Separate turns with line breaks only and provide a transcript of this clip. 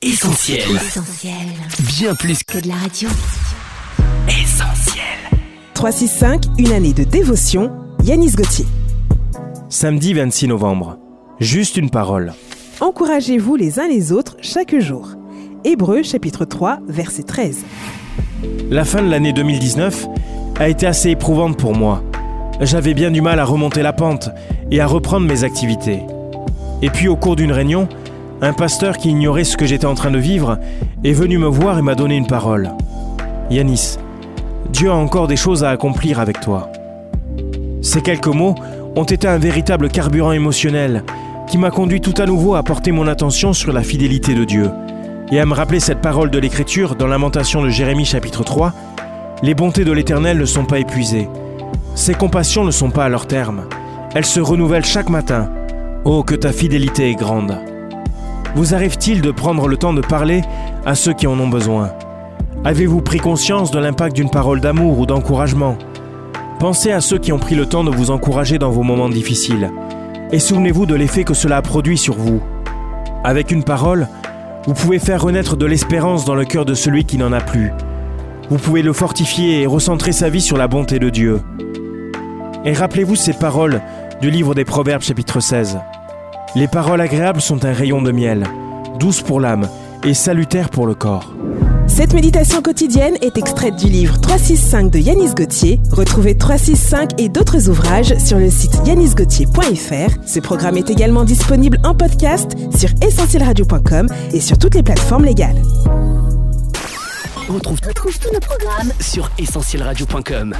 Essentiel.
Essentiel.
Bien plus
Que de la radio.
qu'essentiel.
365, une année de dévotion, Yanis Gauthier.
Samedi 26 novembre. Juste une parole.
Encouragez-vous les uns les autres chaque jour. Hébreu chapitre 3, verset 13.
La fin de l'année 2019 a été assez éprouvante pour moi. J'avais bien du mal à remonter la pente et à reprendre mes activités. Et puis au cours d'une réunion, un pasteur qui ignorait ce que j'étais en train de vivre est venu me voir et m'a donné une parole. Yanis, Dieu a encore des choses à accomplir avec toi. Ces quelques mots ont été un véritable carburant émotionnel qui m'a conduit tout à nouveau à porter mon attention sur la fidélité de Dieu et à me rappeler cette parole de l'Écriture dans Lamentation de Jérémie chapitre 3. Les bontés de l'Éternel ne sont pas épuisées. Ses compassions ne sont pas à leur terme. Elles se renouvellent chaque matin. Oh, que ta fidélité est grande. Vous arrive-t-il de prendre le temps de parler à ceux qui en ont besoin Avez-vous pris conscience de l'impact d'une parole d'amour ou d'encouragement Pensez à ceux qui ont pris le temps de vous encourager dans vos moments difficiles. Et souvenez-vous de l'effet que cela a produit sur vous. Avec une parole, vous pouvez faire renaître de l'espérance dans le cœur de celui qui n'en a plus. Vous pouvez le fortifier et recentrer sa vie sur la bonté de Dieu. Et rappelez-vous ces paroles du livre des Proverbes chapitre 16. Les paroles agréables sont un rayon de miel, douces pour l'âme et salutaires pour le corps.
Cette méditation quotidienne est extraite du livre 365 de Yanis Gauthier. Retrouvez 365 et d'autres ouvrages sur le site yanisgauthier.fr. Ce programme est également disponible en podcast sur essentielradio.com et sur toutes les plateformes légales.
On retrouve,
Retrouve tous nos programmes
sur essentielradio.com.